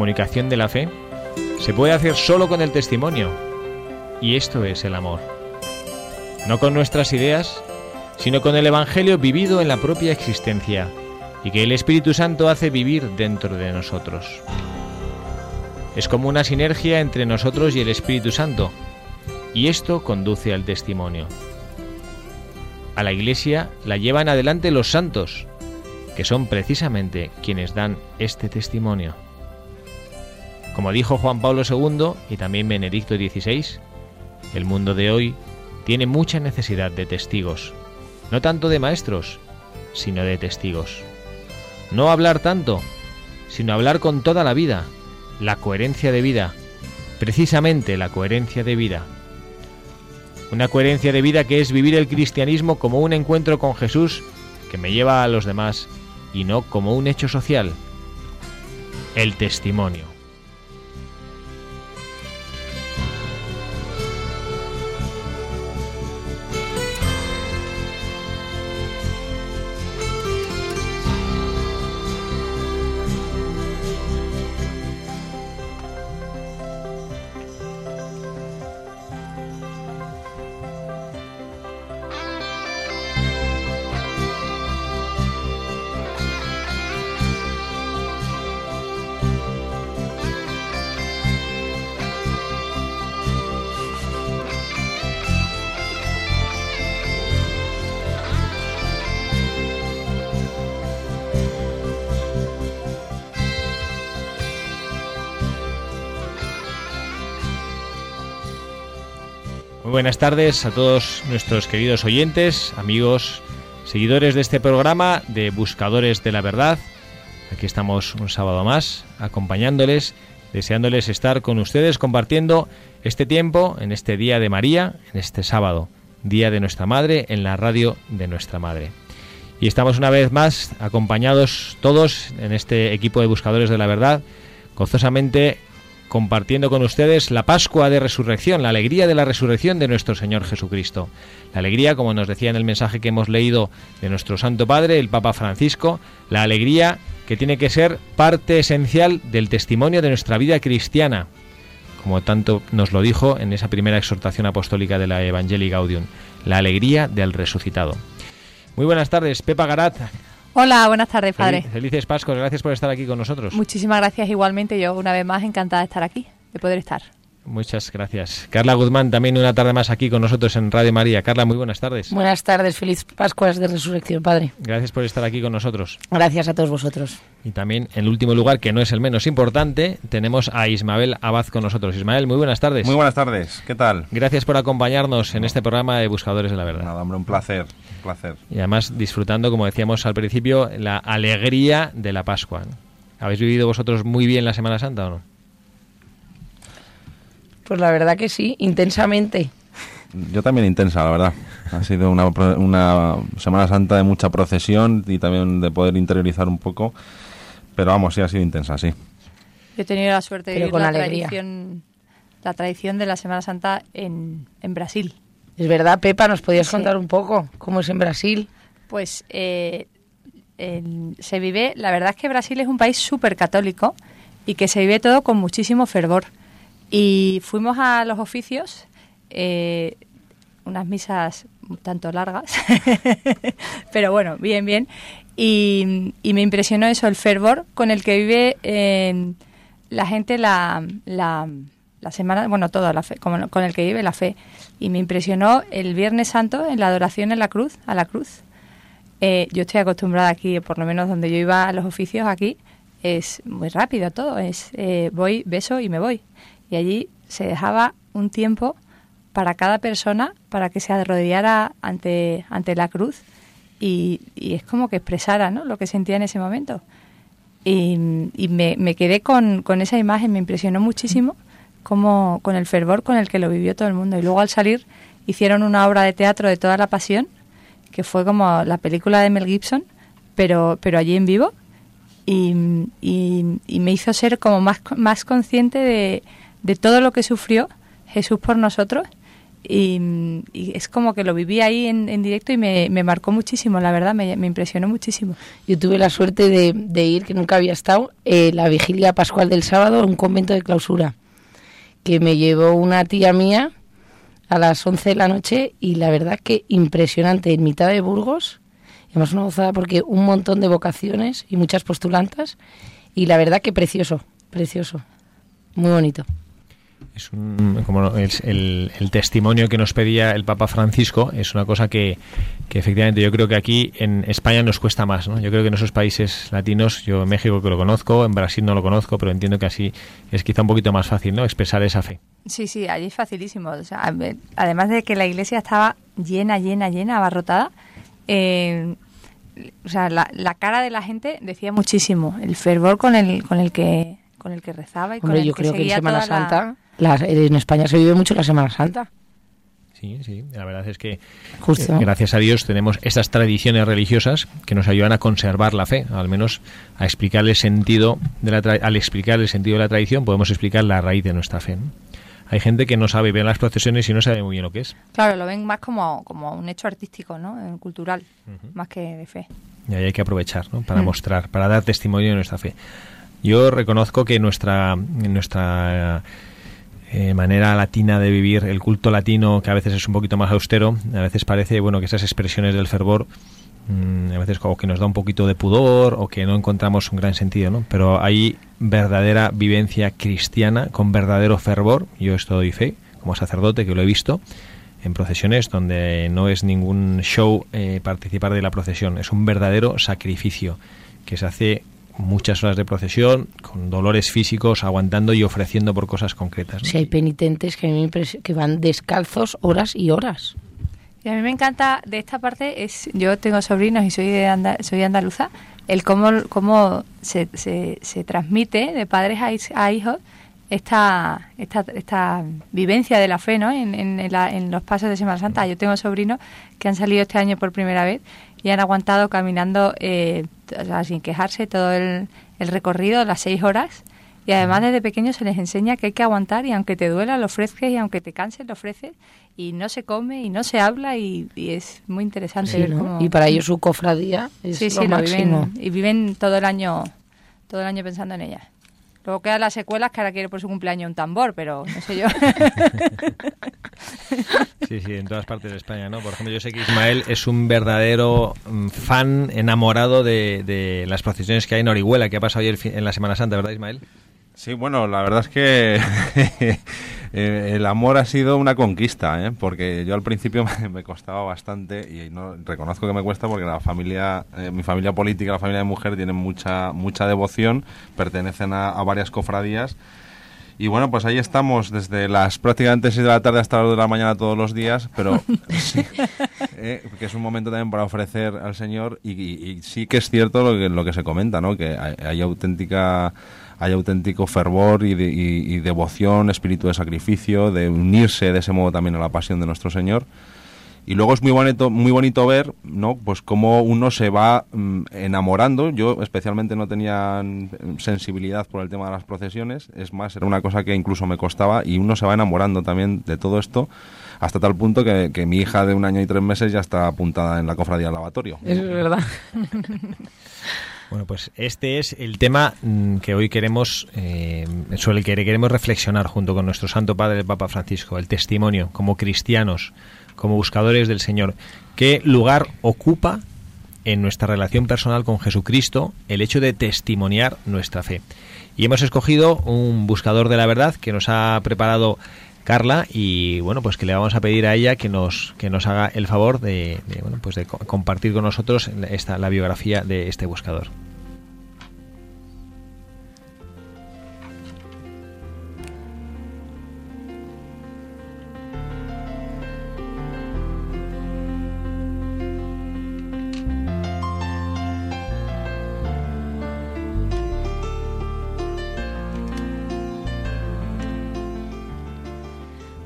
Comunicación de la fe se puede hacer solo con el testimonio. Y esto es el amor. No con nuestras ideas, sino con el Evangelio vivido en la propia existencia y que el Espíritu Santo hace vivir dentro de nosotros. Es como una sinergia entre nosotros y el Espíritu Santo, y esto conduce al testimonio. A la Iglesia la llevan adelante los santos, que son precisamente quienes dan este testimonio. Como dijo Juan Pablo II y también Benedicto XVI, el mundo de hoy tiene mucha necesidad de testigos, no tanto de maestros, sino de testigos. No hablar tanto, sino hablar con toda la vida, la coherencia de vida, precisamente la coherencia de vida. Una coherencia de vida que es vivir el cristianismo como un encuentro con Jesús que me lleva a los demás y no como un hecho social. El testimonio. Buenas tardes a todos nuestros queridos oyentes, amigos, seguidores de este programa de Buscadores de la Verdad. Aquí estamos un sábado más acompañándoles, deseándoles estar con ustedes compartiendo este tiempo en este día de María, en este sábado, día de nuestra Madre, en la radio de nuestra Madre. Y estamos una vez más acompañados todos en este equipo de Buscadores de la Verdad, gozosamente compartiendo con ustedes la Pascua de Resurrección, la alegría de la resurrección de nuestro Señor Jesucristo. La alegría, como nos decía en el mensaje que hemos leído de nuestro Santo Padre, el Papa Francisco, la alegría que tiene que ser parte esencial del testimonio de nuestra vida cristiana, como tanto nos lo dijo en esa primera exhortación apostólica de la Evangelii Gaudium, la alegría del resucitado. Muy buenas tardes, Pepa Garat, Hola, buenas tardes, padre. felices Pascos, gracias por estar aquí con nosotros. Muchísimas gracias igualmente, yo una vez más encantada de estar aquí, de poder estar. Muchas gracias. Carla Guzmán, también una tarde más aquí con nosotros en Radio María. Carla, muy buenas tardes. Buenas tardes, feliz Pascuas de Resurrección, Padre. Gracias por estar aquí con nosotros. Gracias a todos vosotros. Y también, en último lugar, que no es el menos importante, tenemos a Ismael Abad con nosotros. Ismael, muy buenas tardes. Muy buenas tardes, ¿qué tal? Gracias por acompañarnos en este programa de Buscadores de la Verdad. Nada, hombre, un placer, placer. Y además disfrutando, como decíamos al principio, la alegría de la Pascua. ¿Habéis vivido vosotros muy bien la Semana Santa o no? Pues la verdad que sí, intensamente. Yo también intensa, la verdad. Ha sido una, una Semana Santa de mucha procesión y también de poder interiorizar un poco. Pero vamos, sí ha sido intensa, sí. he tenido la suerte de vivir la tradición, la tradición de la Semana Santa en, en Brasil. Es verdad, Pepa, ¿nos podías contar un poco cómo es en Brasil? Pues eh, se vive, la verdad es que Brasil es un país súper católico y que se vive todo con muchísimo fervor. Y fuimos a los oficios, eh, unas misas tanto largas, pero bueno, bien, bien. Y, me impresionó eso, el fervor con el que vive eh, la gente la, la, semana, bueno, toda la fe, con, con el que vive la fe. Y me impresionó el Viernes Santo en la adoración en la cruz, a la cruz. Eh, yo estoy acostumbrada aquí, por lo menos donde yo iba a los oficios aquí, es muy rápido todo, es eh, voy, beso y me voy. Y allí se dejaba un tiempo para cada persona para que se arrodillara ante, ante la cruz y, es como que expresara ¿no? lo que sentía en ese momento. Y, me, me, quedé con, con, esa imagen, me impresionó muchísimo como, con el fervor con el que lo vivió todo el mundo. Y luego al salir hicieron una obra de teatro de toda la pasión, que fue como la película de Mel Gibson, pero, pero allí en vivo y, me hizo ser como más, más consciente de, todo lo que sufrió Jesús por nosotros y, es como que lo viví ahí en, directo y me, marcó muchísimo, la verdad, me, impresionó muchísimo. Yo tuve la suerte de, ir, que nunca había estado, eh, la vigilia pascual del sábado en un convento de clausura, que me llevó una tía mía a las 11 de la noche y la verdad que impresionante, en mitad de Burgos, además una gozada porque un montón de vocaciones y muchas postulantas y la verdad que precioso, precioso, muy bonito. Es un, como el, el, testimonio que nos pedía el Papa Francisco es una cosa que, que, efectivamente yo creo que aquí en España nos cuesta más. ¿no? Yo creo que en esos países latinos, yo en México que lo conozco, en Brasil no lo conozco, pero entiendo que así es quizá un poquito más fácil ¿no? expresar esa fe. Sí, sí, allí es facilísimo. además de que la iglesia estaba llena, llena, llena, abarrotada, eh, o sea, la, cara de la gente decía muchísimo, el fervor con el, con el que con el que rezaba y con el yo que creo que en Semana Santa, en España se vive mucho la Semana Santa. Sí, sí, la verdad es que Justo. Eh, gracias a Dios tenemos estas tradiciones religiosas que nos ayudan a conservar la fe, al menos a explicar el sentido de la al explicar el sentido de la tradición podemos explicar la raíz de nuestra fe hay gente que no sabe ver las procesiones y no sabe muy bien lo que es. Claro, lo ven más como, como un hecho artístico, ¿no? Eh, cultural, más que de fe. Y ahí hay que aprovechar, ¿no? Para mm. mostrar, para dar testimonio de nuestra fe. Yo reconozco que nuestra, nuestra eh, manera latina de vivir, el culto latino, que a veces es un poquito más austero, a veces parece, bueno, que esas expresiones del fervor Mm, a veces como que nos da un poquito de pudor o que no encontramos un gran sentido, ¿no? Pero hay verdadera vivencia cristiana con verdadero fervor, yo esto doy fe, como sacerdote que lo he visto, en procesiones donde no es ningún show eh, participar de la procesión, es un verdadero sacrificio que se hace muchas horas de procesión, con dolores físicos, aguantando y ofreciendo por cosas concretas. Si hay penitentes que, que van descalzos horas y horas. Y a mí me encanta de esta parte, es yo tengo sobrinos y soy, de soy andaluza, el cómo, cómo se, se, se transmite de padres a, hijos esta, esta, esta vivencia de la fe ¿no? En, en, los pasos de Semana Santa. Yo tengo sobrinos que han salido este año por primera vez y han aguantado caminando eh, sin quejarse todo el, el recorrido, las seis horas. Y además desde pequeños se les enseña que hay que aguantar y aunque te duela lo ofreces y aunque te canses lo ofreces y no se come y no se habla y, es muy interesante ver cómo... Y para ellos su cofradía es lo máximo. Viven, y viven todo el año todo el año pensando en ella. Luego quedan las secuelas que ahora quiere por su cumpleaños un tambor, pero no sé yo. Sí, sí, en todas partes de España, ¿no? Por ejemplo, yo sé que Ismael es un verdadero mm, fan enamorado de, de las procesiones que hay en Orihuela, que ha pasado ayer en la Semana Santa, ¿verdad, Ismael? Sí, bueno, la verdad es que eh, el amor ha sido una conquista, ¿eh? porque yo al principio me, costaba bastante y no reconozco que me cuesta porque la familia, eh, mi familia política, la familia de mujer tienen mucha mucha devoción, pertenecen a, varias cofradías. Y bueno, pues ahí estamos desde las prácticamente 6 de la tarde hasta las 2 de la mañana todos los días, pero sí, que es un momento también para ofrecer al Señor y, sí que es cierto lo que, lo que se comenta, ¿no? que hay auténtica hay auténtico fervor y, devoción, espíritu de sacrificio, de unirse de ese modo también a la pasión de nuestro Señor. y luego es muy bonito, muy bonito ver, ¿no? Pues cómo uno se va mm, enamorando. Yo especialmente no tenía mm, sensibilidad por el tema de las procesiones. Es más, era una cosa que incluso me costaba y uno se va enamorando también de todo esto hasta tal punto que, que mi hija de un año y tres meses ya está apuntada en la cofradía del lavatorio. Es verdad. Bueno, pues este es el tema mm, que hoy queremos, eh, sobre el que queremos reflexionar junto con nuestro Santo Padre, el Papa Francisco, el testimonio como cristianos, como buscadores del Señor. ¿Qué lugar ocupa en nuestra relación personal con Jesucristo el hecho de testimoniar nuestra fe? Y hemos escogido un buscador de la verdad que nos ha preparado Carla y bueno pues que le vamos a pedir a ella que nos que nos haga el favor de, bueno pues de co- compartir con nosotros esta la biografía de este buscador.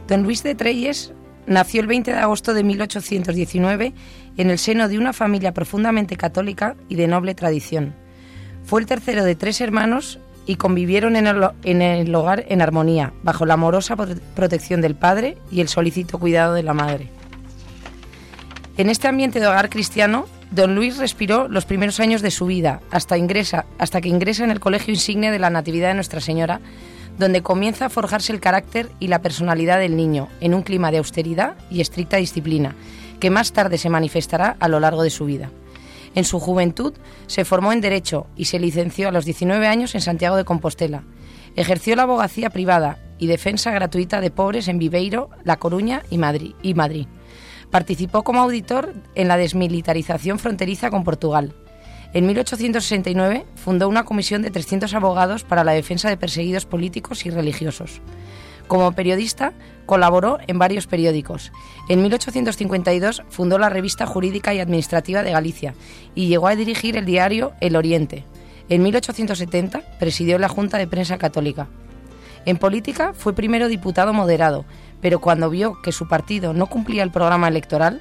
Don Luis de Treyes nació el 20 de agosto de 1819 en el seno de una familia profundamente católica y de noble tradición. Fue el tercero de tres hermanos y convivieron en el, hogar en armonía, bajo la amorosa prote- protección del padre y el solícito cuidado de la madre. En este ambiente de hogar cristiano, don Luis respiró los primeros años de su vida, hasta, ingresa, hasta que ingresa en el Colegio Insigne de la Natividad de Nuestra Señora, donde comienza a forjarse el carácter y la personalidad del niño, en un clima de austeridad y estricta disciplina, que más tarde se manifestará a lo largo de su vida. En su juventud se formó en Derecho y se licenció a los 19 años en Santiago de Compostela. Ejerció la abogacía privada y defensa gratuita de pobres en Viveiro, La Coruña y Madrid. Y Madrid. Participó como auditor en la desmilitarización fronteriza con Portugal. En 1869 fundó una comisión de 300 abogados para la defensa de perseguidos políticos y religiosos. Como periodista, colaboró en varios periódicos. En 1852 fundó la Revista Jurídica y Administrativa de Galicia y llegó a dirigir el diario El Oriente. En 1870 presidió la Junta de Prensa Católica. En política fue primero diputado moderado, pero cuando vio que su partido no cumplía el programa electoral,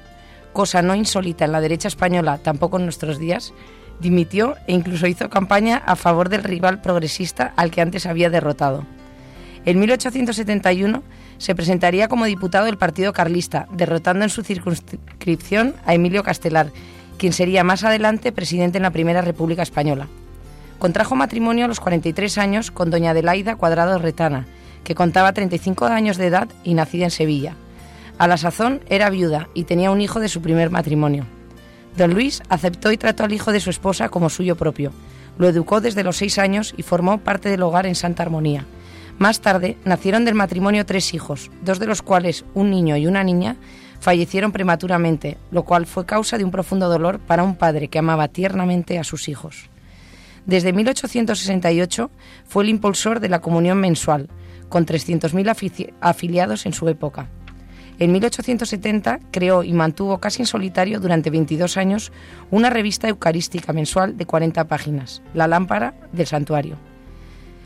cosa no insólita en la derecha española tampoco en nuestros días, dimitió e incluso hizo campaña a favor del rival progresista al que antes había derrotado. En 1871 se presentaría como diputado del Partido Carlista, derrotando en su circunscripción a Emilio Castelar, quien sería más adelante presidente en la Primera República Española. Contrajo matrimonio a los 43 años con doña Adelaida Cuadrado Retana, que contaba 35 años de edad y nacida en Sevilla. A la sazón era viuda y tenía un hijo de su primer matrimonio. Don Luis aceptó y trató al hijo de su esposa como suyo propio. Lo educó desde los seis años y formó parte del hogar en Santa Armonía. Más tarde nacieron del matrimonio tres hijos, dos de los cuales, un niño y una niña, fallecieron prematuramente, lo cual fue causa de un profundo dolor para un padre que amaba tiernamente a sus hijos. Desde 1868 fue el impulsor de la comunión mensual, con 300.000 afici- afiliados en su época. En 1870 creó y mantuvo casi en solitario durante 22 años una revista eucarística mensual de 40 páginas, La Lámpara del Santuario.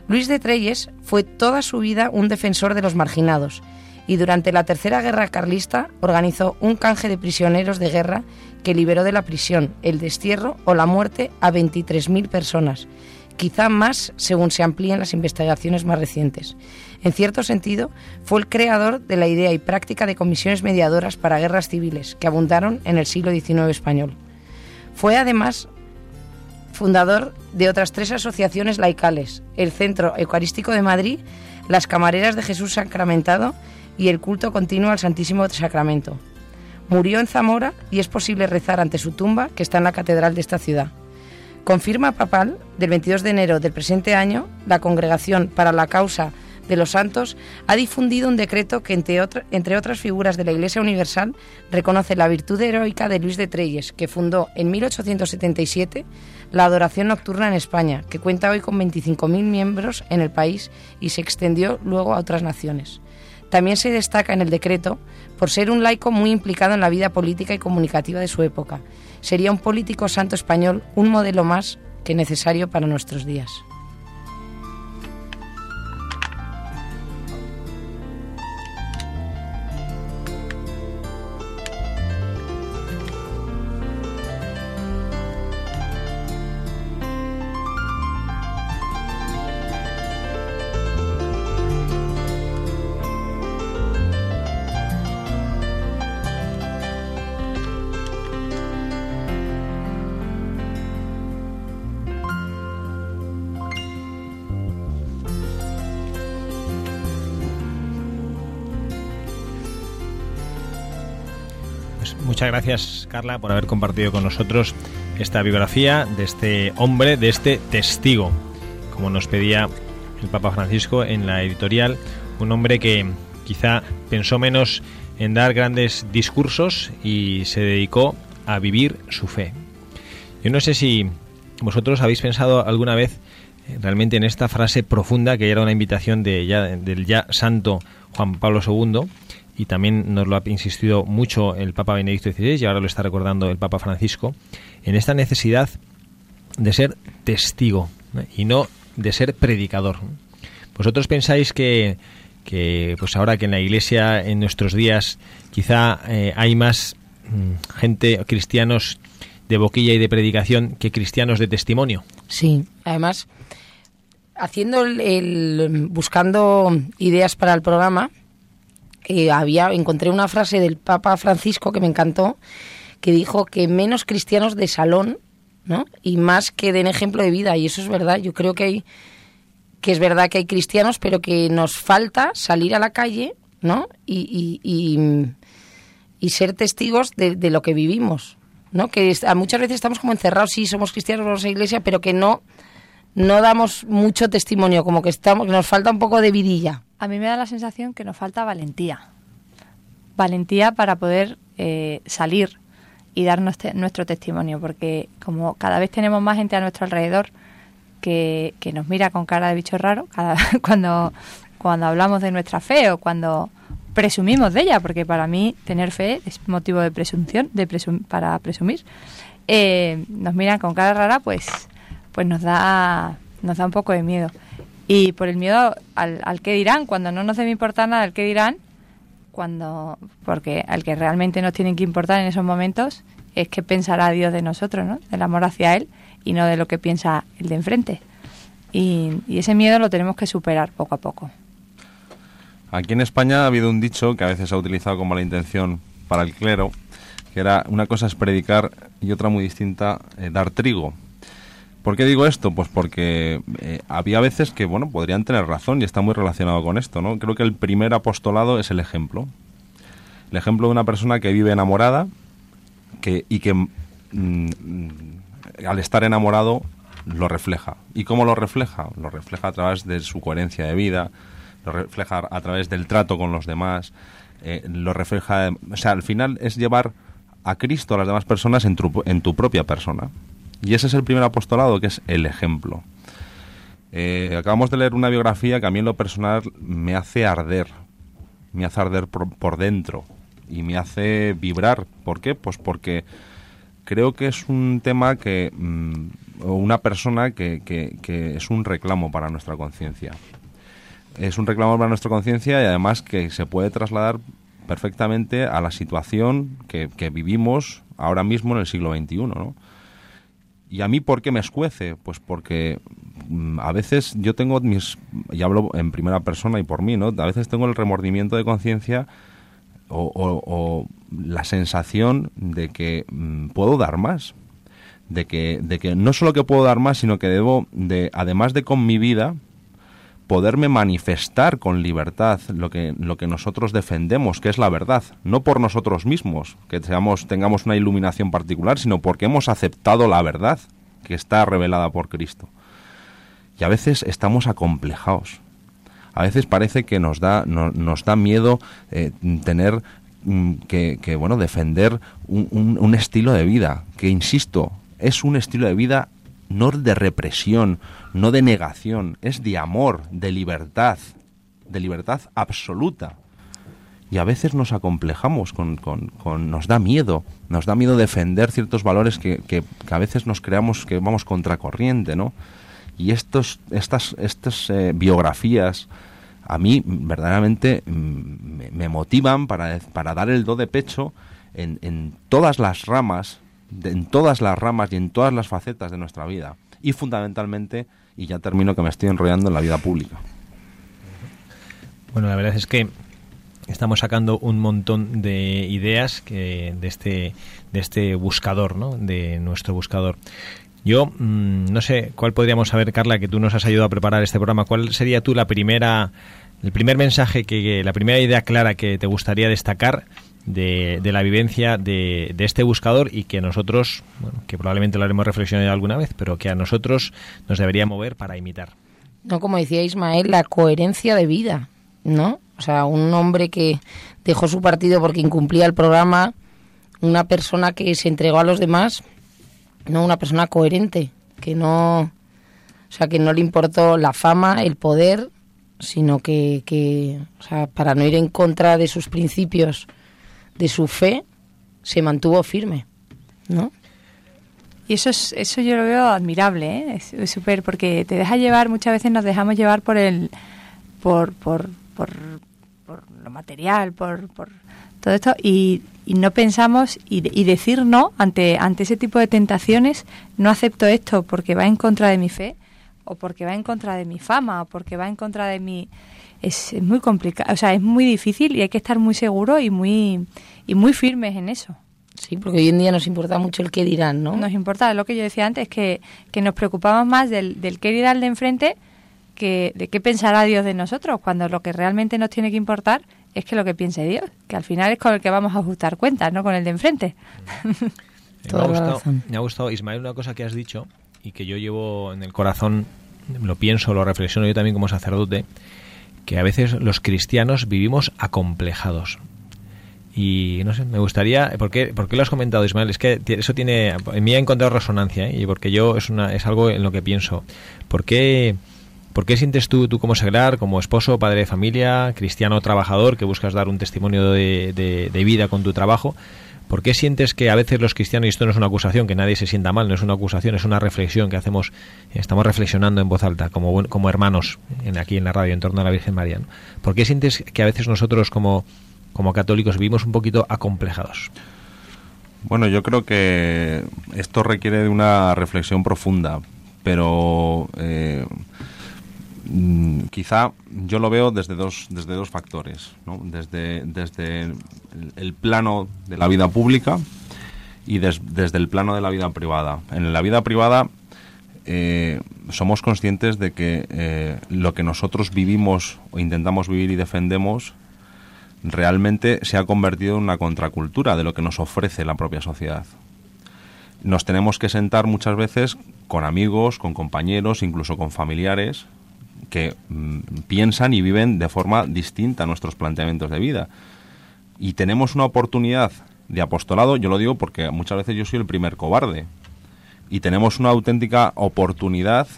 Luis de Treyes fue toda su vida un defensor de los marginados y durante la Tercera Guerra Carlista organizó un canje de prisioneros de guerra que liberó de la prisión, el destierro o la muerte a 23.000 personas, quizá más según se amplíen las investigaciones más recientes. En cierto sentido, fue el creador de la idea y práctica de comisiones mediadoras para guerras civiles que abundaron en el siglo XIX español. Fue además fundador de otras tres asociaciones laicales, el Centro Eucarístico de Madrid, las Camareras de Jesús Sacramentado y el culto continuo al Santísimo Sacramento. Murió en Zamora y es posible rezar ante su tumba, que está en la catedral de esta ciudad. Con firma papal del 22 de enero del presente año, la Congregación para la Causa de los Santos ha difundido un decreto que, entre, otra- entre otras figuras de la Iglesia Universal, reconoce la virtud heroica de Luis de Treyes, que fundó en 1877 la adoración nocturna en España, que cuenta hoy con 25.000 miembros en el país y se extendió luego a otras naciones. También se destaca en el decreto por ser un laico muy implicado en la vida política y comunicativa de su época. Sería un político santo español, un modelo más que necesario para nuestros días. Muchas gracias, Carla, por haber compartido con nosotros esta biografía de este hombre, de este testigo, como nos pedía el Papa Francisco en la editorial, un hombre que quizá pensó menos en dar grandes discursos y se dedicó a vivir su fe. Yo no sé si vosotros habéis pensado alguna vez eh, realmente en esta frase profunda que era una invitación de ya, del ya santo Juan Pablo II y también nos lo ha insistido mucho el Papa Benedicto XVI y ahora lo está recordando el Papa Francisco, en esta necesidad de ser testigo y no de ser predicador. ¿Vosotros pensáis que, que, pues ahora que en la Iglesia en nuestros días quizá eh, hay más mm, gente, cristianos de boquilla y de predicación que cristianos de testimonio? Sí, además haciendo el, buscando ideas para el programa había encontré una frase del Papa Francisco que me encantó que dijo que menos cristianos de salón ¿no? y más que den ejemplo de vida y eso es verdad yo creo que hay que es verdad que hay cristianos pero que nos falta salir a la calle ¿no? y, y, ser testigos de, de, lo que vivimos ¿no? que muchas veces estamos como encerrados sí somos cristianos vamos a la iglesia pero que no no damos mucho testimonio, como que estamos, nos falta un poco de vidilla. A mí me da la sensación que nos falta valentía. Valentía para poder eh, salir y dar nuestro, testimonio, porque como cada vez tenemos más gente a nuestro alrededor que, nos mira con cara de bicho raro cada, cuando, cuando hablamos de nuestra fe o cuando presumimos de ella, porque para mí tener fe es motivo de presunción, de para presumir, eh, nos miran con cara rara, pues pues nos da, nos da un poco de miedo. Y por el miedo al, al que dirán, cuando no nos debe importar nada el que dirán, cuando porque al que realmente nos tienen que importar en esos momentos es que pensará Dios de nosotros, ¿no? Del amor hacia Él y no de lo que piensa el de enfrente. Y, ese miedo lo tenemos que superar poco a poco. Aquí en España ha habido un dicho que a veces se ha utilizado como la intención para el clero, que era una cosa es predicar y otra muy distinta, eh, dar trigo. ¿Por qué digo esto? Pues porque eh, había veces que, bueno, podrían tener razón y está muy relacionado con esto, ¿no? Creo que el primer apostolado es el ejemplo. El ejemplo de una persona que vive enamorada que, y que mm, al estar enamorado lo refleja. ¿Y cómo lo refleja? Lo refleja a través de su coherencia de vida, lo refleja a través del trato con los demás, eh, lo refleja... O sea, al final es llevar a Cristo a las demás personas en en tu propia persona. Y ese es el primer apostolado, que es el ejemplo. Eh, acabamos de leer una biografía que a mí en lo personal me hace arder, me hace arder por, dentro y me hace vibrar. ¿Por qué? Pues porque creo que es un tema que, mm, o una persona que, que, es un reclamo para nuestra conciencia. Es un reclamo para nuestra conciencia y además que se puede trasladar perfectamente a la situación que, que vivimos ahora mismo en el siglo XXI, ¿no? ¿Y a mí por qué me escuece? Pues porque mm, a veces yo tengo mis, y hablo en primera persona y por mí, ¿no? A veces tengo el remordimiento de conciencia o, la sensación de que mm, puedo dar más. De que, de que no solo que puedo dar más, sino que debo, de, además de con mi vida, poderme manifestar con libertad lo que, lo que nosotros defendemos, que es la verdad, no por nosotros mismos, que seamos, tengamos una iluminación particular, sino porque hemos aceptado la verdad que está revelada por Cristo. Y a veces estamos acomplejados. A veces parece que nos da, nos da miedo eh, tener mm, que, bueno, defender un estilo de vida, que insisto, es un estilo de vida no de represión, no de negación, es de amor, de libertad, de libertad absoluta. Y a veces nos acomplejamos, con, con, nos da miedo, nos da miedo defender ciertos valores que, que, a veces nos creamos que vamos contracorriente, ¿no? Y estos, estas, estas eh, biografías a mí verdaderamente mm, me, motivan para, para, dar el do de pecho en, en todas las ramas en todas las ramas y en todas las facetas de nuestra vida. Y fundamentalmente, y ya termino que me estoy enrollando en la vida pública. Bueno, la verdad es que estamos sacando un montón de ideas que, de, este, de este buscador, ¿no? de nuestro buscador. Yo mm, no sé cuál podríamos saber, Carla, que tú nos has ayudado a preparar este programa. ¿Cuál sería tú la primera, el primer mensaje, que, la primera idea clara que te gustaría destacar de, la vivencia de, este buscador y que nosotros, bueno, que probablemente lo haremos reflexionar alguna vez, pero que a nosotros nos debería mover para imitar. No, como decía Ismael, la coherencia de vida, ¿no? O sea, un hombre que dejó su partido porque incumplía el programa, una persona que se entregó a los demás, no una persona coherente, que no, o sea, que no le importó la fama, el poder, sino que, que o sea, para no ir en contra de sus principios de su fe se mantuvo firme, ¿no? Y eso es, eso yo lo veo admirable, ¿eh? es súper porque te deja llevar, muchas veces nos dejamos llevar por el, por, por, por, por lo material, por, por todo esto y, y no pensamos y, y, decir no ante, ante ese tipo de tentaciones, no acepto esto porque va en contra de mi fe o porque va en contra de mi fama o porque va en contra de mi es, es muy complicado, o sea, es muy difícil y hay que estar muy seguro y muy, y muy firmes en eso. Sí, porque hoy en día nos importa mucho el qué dirán, ¿no? Nos importa, lo que yo decía antes, que, que nos preocupamos más del, del qué dirán de enfrente que de qué pensará Dios de nosotros, cuando lo que realmente nos tiene que importar es que lo que piense Dios, que al final es con el que vamos a ajustar cuentas, no con el de enfrente. me, ha gustado, me ha gustado, Ismael, una cosa que has dicho y que yo llevo en el corazón, lo pienso, lo reflexiono yo también como sacerdote, que a veces los cristianos vivimos acomplejados. Y no sé, me gustaría, ¿por qué, ¿por qué lo has comentado Ismael? Es que eso tiene, en mí ha encontrado resonancia, ¿eh? y porque yo es, una, es algo en lo que pienso. ¿Por qué, ¿Por qué sientes tú, tú como seglar, como esposo, padre de familia, cristiano trabajador, que buscas dar un testimonio de, de, de vida con tu trabajo? ¿Por qué sientes que a veces los cristianos, y esto no es una acusación, que nadie se sienta mal, no es una acusación, es una reflexión que hacemos, estamos reflexionando en voz alta, como, como hermanos aquí en la radio, en torno a la Virgen María? ¿Por qué sientes que a veces nosotros como, como católicos vivimos un poquito acomplejados? Bueno, yo creo que esto requiere de una reflexión profunda, pero eh, quizá yo lo veo desde dos, desde dos factores, desde, desde el, plano de la vida pública y des, desde el plano de la vida privada. En la vida privada eh, somos conscientes de que eh, lo que nosotros vivimos o intentamos vivir y defendemos realmente se ha convertido en una contracultura de lo que nos ofrece la propia sociedad. Nos tenemos que sentar muchas veces con amigos, con compañeros, incluso con familiares, que mm, piensan y viven de forma distinta a nuestros planteamientos de vida. Y tenemos una oportunidad de apostolado, yo lo digo porque muchas veces yo soy el primer cobarde, y tenemos una auténtica oportunidad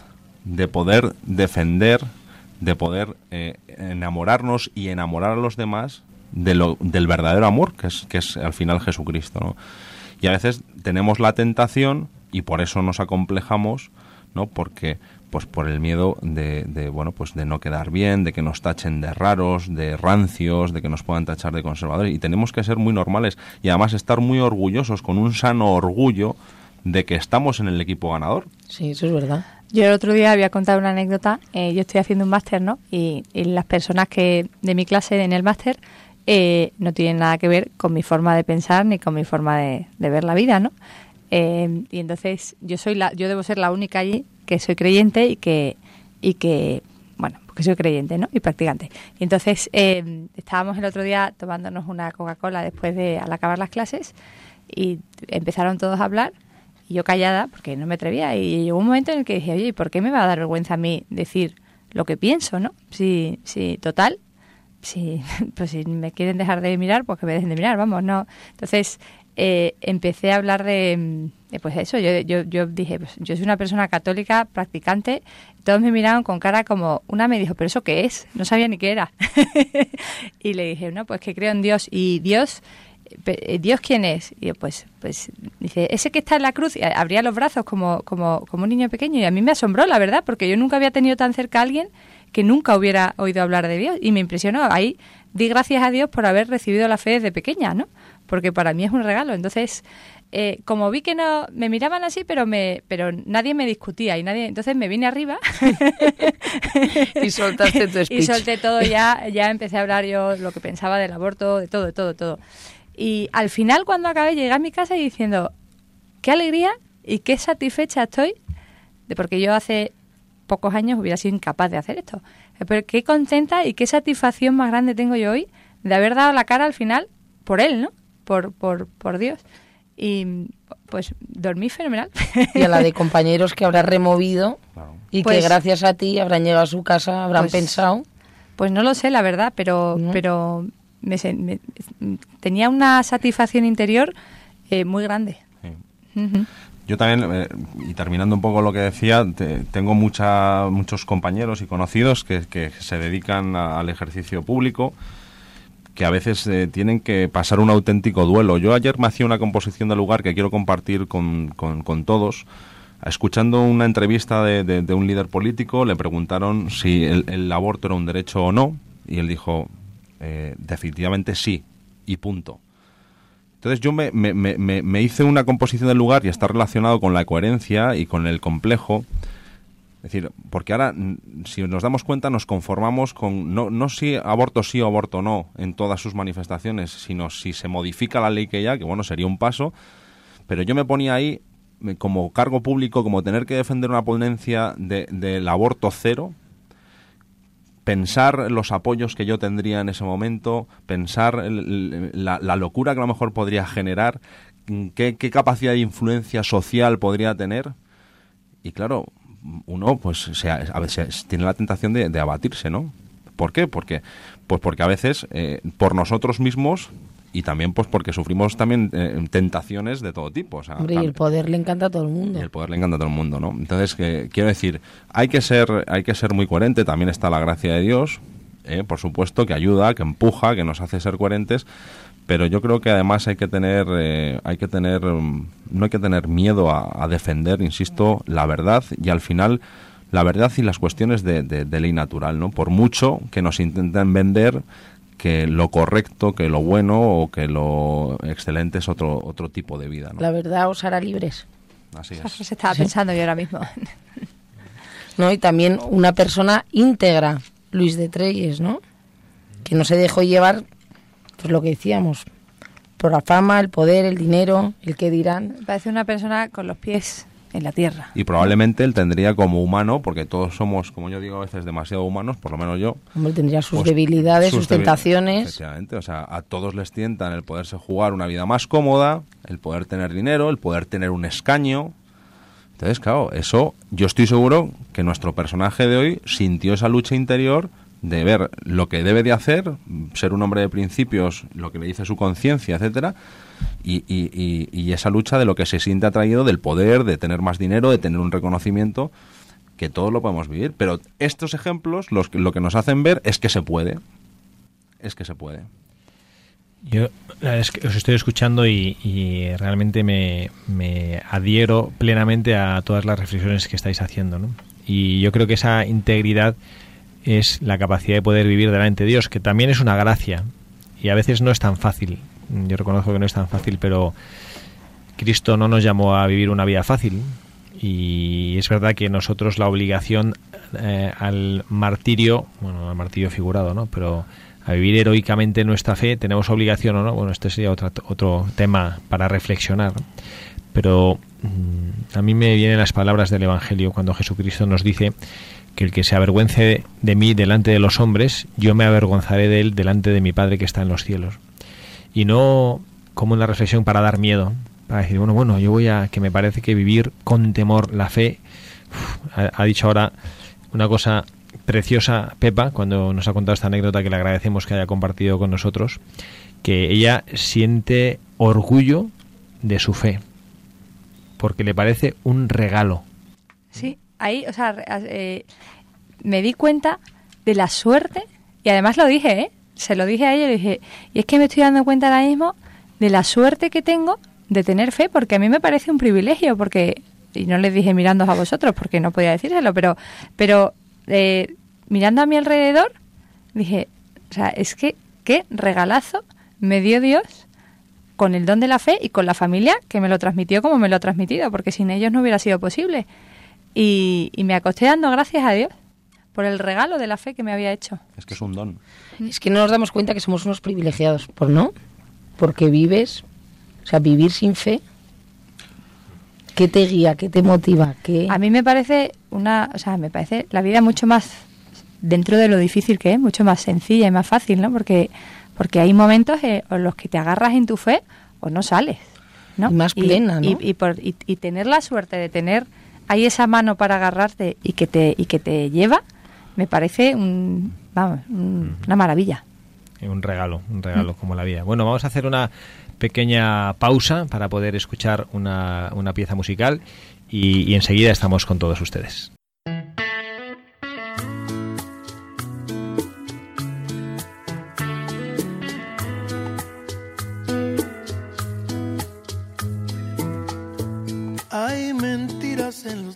de poder defender, de poder eh, enamorarnos y enamorar a los demás de lo, del verdadero amor, que es, que es al final Jesucristo. Y a veces tenemos la tentación, y por eso nos acomplejamos, ¿no? porque pues por el miedo de, de, bueno pues de no quedar bien de que nos tachen de raros de rancios de que nos puedan tachar de conservadores. Y tenemos que ser muy normales y además estar muy orgullosos con un sano orgullo de que estamos en el equipo ganador. Sí eso es verdad. Yo el otro día había contado una anécdota eh, yo estoy haciendo un máster no y, y, las personas que de mi clase en el máster eh, no tienen nada que ver con mi forma de pensar ni con mi forma de, de ver la vida no eh, y entonces yo soy la yo debo ser la única allí que soy creyente y que, y que bueno, porque soy creyente, ¿no? Y practicante. Y entonces eh, estábamos el otro día tomándonos una Coca-Cola después de al acabar las clases y empezaron todos a hablar y yo callada porque no me atrevía y llegó un momento en el que dije, oye, ¿y por qué me va a dar vergüenza a mí decir lo que pienso, no? Si, si total, si, pues si me quieren dejar de mirar, pues que me dejen de mirar, vamos, no. Entonces eh, empecé a hablar de, pues eso, yo, yo, yo dije, pues yo soy una persona católica, practicante, todos me miraron con cara como, una me dijo, pero eso qué es, no sabía ni qué era. y le dije, no, pues que creo en Dios y Dios... ¿Dios quién es? Y yo, pues, pues, dice, ese que está en la cruz, y abría los brazos como, como, como un niño pequeño, y a mí me asombró, la verdad, porque yo nunca había tenido tan cerca a alguien que nunca hubiera oído hablar de Dios, y me impresionó. Ahí di gracias a Dios por haber recibido la fe desde pequeña, ¿no? porque para mí es un regalo. Entonces, eh, como vi que no me miraban así, pero me pero nadie me discutía y nadie, entonces me vine arriba y soltaste tu speech. y solté todo ya, ya empecé a hablar yo lo que pensaba del aborto, de todo, de todo, todo. Y al final cuando acabé llegué a mi casa y diciendo qué alegría y qué satisfecha estoy de porque yo hace pocos años hubiera sido incapaz de hacer esto. Pero qué contenta y qué satisfacción más grande tengo yo hoy de haber dado la cara al final por él, ¿no? por, por, por Dios. Y pues dormí fenomenal. Y a la de compañeros que habrás removido Claro. y Pues- que gracias a ti habrán llegado a su casa, habrán Pues- pensado. Pues no lo sé, la verdad, pero, ¿No? pero me me- tenía una satisfacción interior eh, muy grande. Sí. Yo también, eh, y terminando un poco lo que decía, te- tengo mucha, muchos compañeros y conocidos que, que se dedican a- al ejercicio público, que a veces eh, tienen que pasar un auténtico duelo. Yo ayer me hacía una composición de lugar que quiero compartir con, con- todos. Escuchando una entrevista de, de- un líder político, le preguntaron si el, aborto era un derecho o no, y él dijo, eh, definitivamente sí, y punto. Entonces yo me, me- me- me- me hice una composición del lugar y está relacionado con la coherencia y con el complejo. Es decir, porque ahora, si nos damos cuenta, nos conformamos con no, no si aborto sí o aborto no en todas sus manifestaciones, sino si se modifica la ley que ya, que bueno, sería un paso. Pero yo me ponía ahí como cargo público, como tener que defender una ponencia de- del aborto cero, pensar los apoyos que yo tendría en ese momento, pensar la, locura que a lo mejor podría generar, mm, qué capacidad de influencia social podría tener. Y claro, uno pues se, a veces tiene la tentación de, de abatirse, ¿no? ¿Por qué? Porque, pues porque a veces eh, por nosotros mismos y también pues porque sufrimos también eh, tentaciones de todo tipo. O sea, Hombre, y el poder le encanta a todo el mundo. y el poder le encanta a todo el mundo, ¿no? Entonces, que, quiero decir, hay que ser, hay que ser muy coherente. También está la gracia de Dios, ¿eh? por supuesto, que ayuda, que empuja, que nos hace ser coherentes. Pero yo creo que además hay que tener, eh, hay que tener, mm, no hay que tener miedo a, a defender, insisto, la verdad y al final la verdad y las cuestiones de, de- de ley natural, ¿no? Por mucho que nos intenten vender que lo correcto, que lo bueno o que lo excelente es otro otro tipo de vida, ¿no? La verdad os hará libres. Así es. frase estaba pensando yo ahora mismo. ¿no? Y también una persona íntegra, Luis de Treyes, ¿no? Que no se dejó llevar, pues lo que decíamos, por la fama, el poder, el dinero, el que dirán. Parece una persona con los pies en la tierra. Y probablemente él tendría como humano, porque todos somos, como yo digo a veces, demasiado humanos, por lo menos yo. Hombre, tendría sus pues, debilidades, sus, debi- tentaciones. Efectivamente, o sea, a todos les tientan el poderse jugar una vida más cómoda, el poder tener dinero, el poder tener un escaño. Entonces, claro, eso yo estoy seguro que nuestro personaje de hoy sintió esa lucha interior de ver lo que debe de hacer, ser un hombre de principios, lo que le dice su conciencia, etcétera, y, y- esa lucha de lo que se siente atraído del poder, de tener más dinero, de tener un reconocimiento, que todos lo podemos vivir. Pero estos ejemplos los, lo que nos hacen ver es que se puede. Es que se puede. Yo os estoy escuchando y, y realmente me, me adhiero plenamente a todas las reflexiones que estáis haciendo. ¿no? Y yo creo que esa integridad es la capacidad de poder vivir delante de Dios, que también es una gracia y a veces no es tan fácil. Yo reconozco que no es tan fácil, pero Cristo no nos llamó a vivir una vida fácil y es verdad que nosotros la obligación eh, al martirio, bueno, al martirio figurado, ¿no? Pero a vivir heroicamente nuestra fe tenemos obligación o no. Bueno, este sería otro, otro tema para reflexionar. Pero mm, a mí me vienen las palabras del Evangelio cuando Jesucristo nos dice que el que se avergüence de mí delante de los hombres, yo me avergonzaré de él delante de mi Padre que está en los cielos. Y no como una reflexión para dar miedo, para decir, bueno, bueno, yo voy a, que me parece que vivir con temor la fe, uf, ha, ha dicho ahora una cosa preciosa Pepa, cuando nos ha contado esta anécdota que le agradecemos que haya compartido con nosotros, que ella siente orgullo de su fe, porque le parece un regalo. Sí, ahí, o sea, eh, me di cuenta de la suerte, y además lo dije, ¿eh? Se lo dije a ella y dije, y es que me estoy dando cuenta ahora mismo de la suerte que tengo de tener fe, porque a mí me parece un privilegio, porque, y no les dije mirando a vosotros, porque no podía decírselo, pero, pero eh, mirando a mi alrededor, dije, o sea, es que qué regalazo me dio Dios con el don de la fe y con la familia que me lo transmitió como me lo ha transmitido, porque sin ellos no hubiera sido posible. Y, y me acosté dando gracias a Dios por el regalo de la fe que me había hecho. Es que es un don. Es que no nos damos cuenta que somos unos privilegiados, ¿por no? Porque vives, o sea, vivir sin fe, ¿qué te guía, qué te motiva? ¿Qué... A mí me parece una, o sea, me parece la vida mucho más dentro de lo difícil que es, mucho más sencilla y más fácil, ¿no? Porque Porque hay momentos en los que te agarras en tu fe o no sales. ¿no? Y más plena, ¿no? Y, por, y, tener la suerte de tener ahí esa mano para agarrarte y que te, y que te lleva, me parece un, vamos, una maravilla. Un regalo, un regalo como la vida. Bueno, vamos a hacer una pequeña pausa para poder escuchar una, una pieza musical y enseguida estamos con todos ustedes.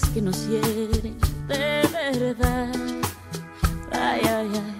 que nos hieren de verdad. Ay, ay, ay.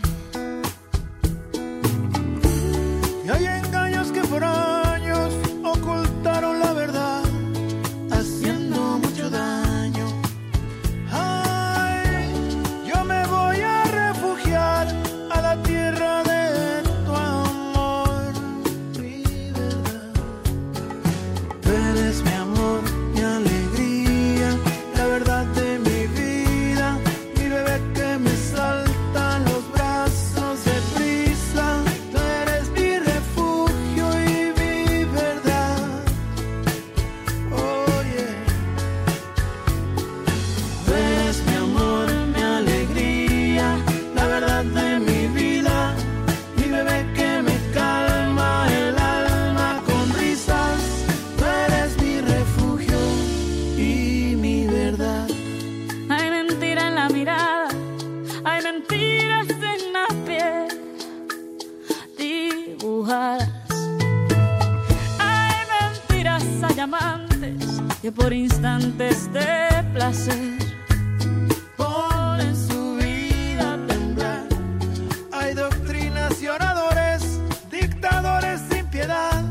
Por instantes de placer ponen su vida a temblar. Hay doctrinas y oradores, dictadores sin piedad,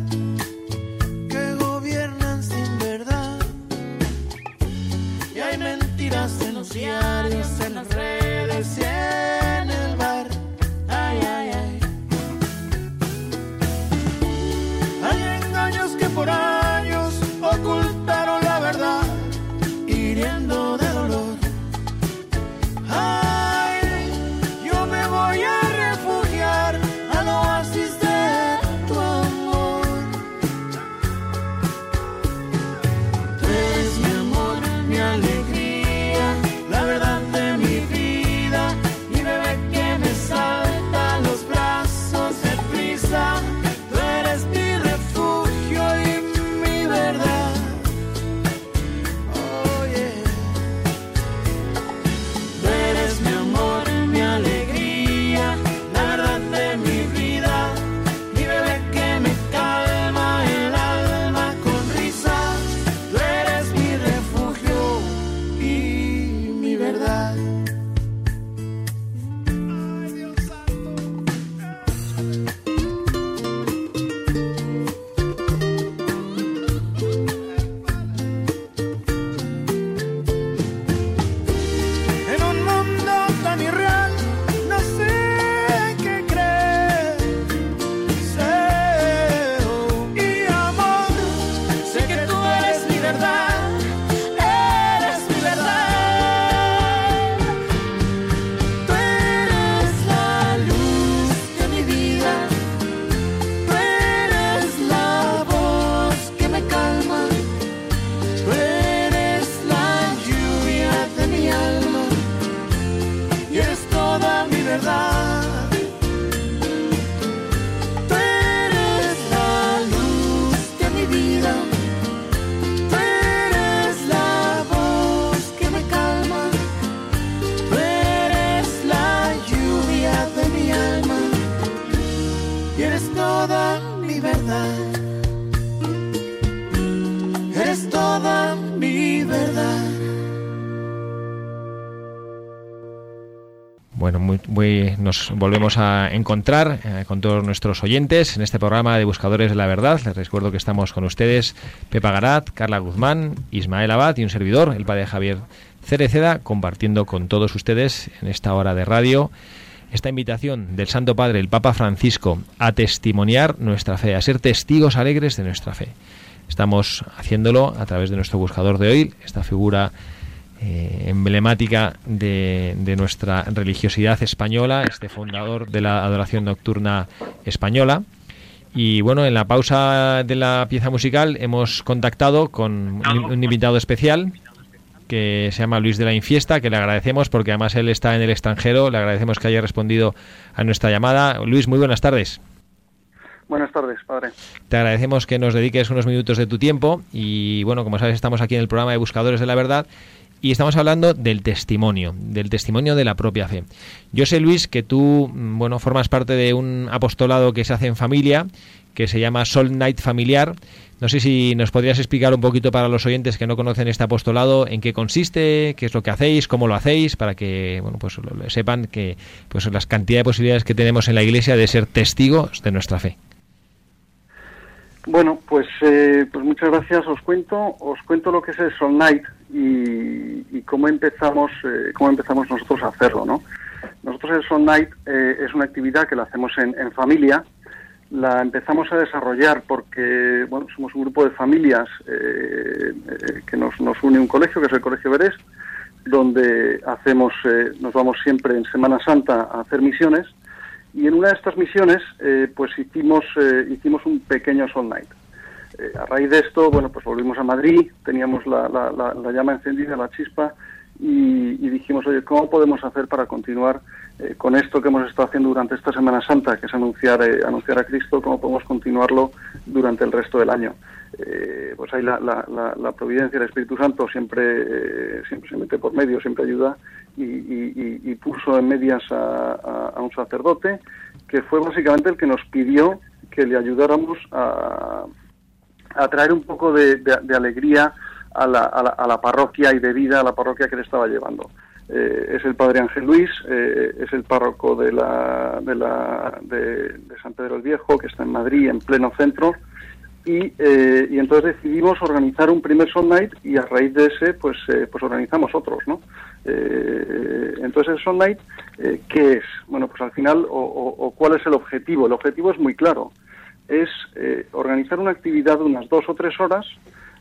que gobiernan sin verdad. Y hay mentiras en los diarios, en las redes volvemos a encontrar eh, con todos nuestros oyentes en este programa de Buscadores de la Verdad. Les recuerdo que estamos con ustedes Pepa Garat, Carla Guzmán, Ismael Abad y un servidor, el padre Javier Cereceda, compartiendo con todos ustedes en esta hora de radio esta invitación del Santo Padre, el Papa Francisco, a testimoniar nuestra fe, a ser testigos alegres de nuestra fe. Estamos haciéndolo a través de nuestro buscador de hoy, esta figura eh, emblemática de, de nuestra religiosidad española, este fundador de la adoración nocturna española. Y bueno, en la pausa de la pieza musical hemos contactado con un, un invitado especial que se llama Luis de la Infiesta, que le agradecemos porque además él está en el extranjero. Le agradecemos que haya respondido a nuestra llamada. Luis, muy buenas tardes. Buenas tardes, padre. Te agradecemos que nos dediques unos minutos de tu tiempo y bueno, como sabes, estamos aquí en el programa de Buscadores de la Verdad y estamos hablando del testimonio, del testimonio de la propia fe. Yo sé, Luis, que tú, mm, bueno, formas parte de un apostolado que se hace en familia, que se llama Sol Night Familiar. No sé si nos podrías explicar un poquito para los oyentes que no conocen este apostolado, en qué consiste, qué es lo que hacéis, cómo lo hacéis, para que, bueno, pues sepan que, pues las cantidades de posibilidades que tenemos en la Iglesia de ser testigos de nuestra fe. Bueno, pues, eh, pues muchas gracias. Os cuento, os cuento lo que es el Soul Night y, cómo empezamos, eh, cómo empezamos nosotros a hacerlo, ¿no? Nosotros el Soul Night eh, es una actividad que la hacemos en, en familia. La empezamos a desarrollar porque, bueno, somos un grupo de familias eh, eh, que nos, nos une un colegio, que es el Colegio Verés, donde hacemos, nos vamos siempre en Semana Santa a hacer misiones y en una de estas misiones pues hicimos hicimos un pequeño Soul Night. Eh, a raíz de esto, bueno, pues volvimos a Madrid, teníamos la, la- la- la llama encendida, la chispa, y, y dijimos, oye, ¿cómo podemos hacer para continuar eh, con esto que hemos estado haciendo durante esta Semana Santa, que es anunciar, eh, anunciar a Cristo, cómo podemos continuarlo durante el resto del año? Eh, pues ahí la, la- la- la providencia, el Espíritu Santo siempre, eh, siempre se mete por medio, siempre ayuda y, y- y- puso en medias a- a un sacerdote que fue básicamente el que nos pidió que le ayudáramos a, a traer un poco de, alegría a la, a, la, a la parroquia y de vida a la parroquia que le estaba llevando. Eh, es el padre Ángel Luis, eh, es el párroco de, la, de, la, de, San Pedro el Viejo, que está en Madrid, en pleno centro, y, eh, entonces decidimos organizar un primer Soul Night y a raíz de ese pues pues organizamos otros no entonces el Soul Night qué es bueno pues al final o cuál es el objetivo el objetivo es muy claro es eh, organizar una actividad de unas dos o tres horas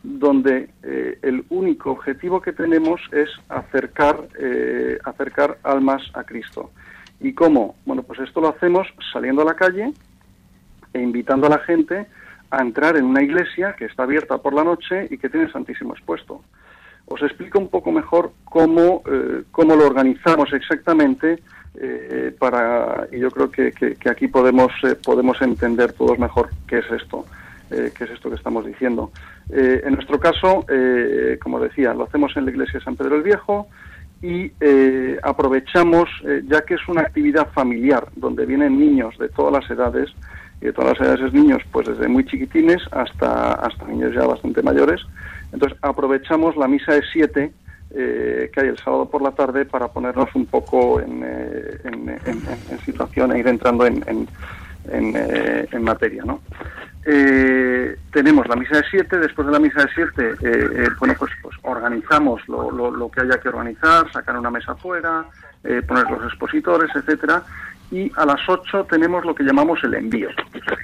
donde eh, el único objetivo que tenemos es acercar eh, acercar almas a Cristo y cómo bueno pues esto lo hacemos saliendo a la calle e invitando a la gente a entrar en una iglesia que está abierta por la noche y que tiene Santísimo expuesto. Os explico un poco mejor cómo, eh, cómo lo organizamos exactamente eh, para, y yo creo que, que- aquí podemos, eh, podemos entender todos mejor qué es esto, eh, qué es esto que estamos diciendo. Eh, en nuestro caso, eh, como decía, lo hacemos en la iglesia de San Pedro el Viejo y eh, aprovechamos, eh, ya que es una actividad familiar donde vienen niños de todas las edades, y de todas las edades es niños, pues desde muy chiquitines hasta, hasta niños ya bastante mayores. Entonces aprovechamos la misa de siete eh, que hay el sábado por la tarde para ponernos un poco en, eh, en, en- situación e ir entrando en, eh, materia, ¿no? Eh, tenemos la misa de siete, después de la misa de siete, eh, eh, bueno, pues, pues organizamos lo, que haya que organizar, sacar una mesa fuera, eh, poner los expositores, etcétera, y a las 8 tenemos lo que llamamos el envío.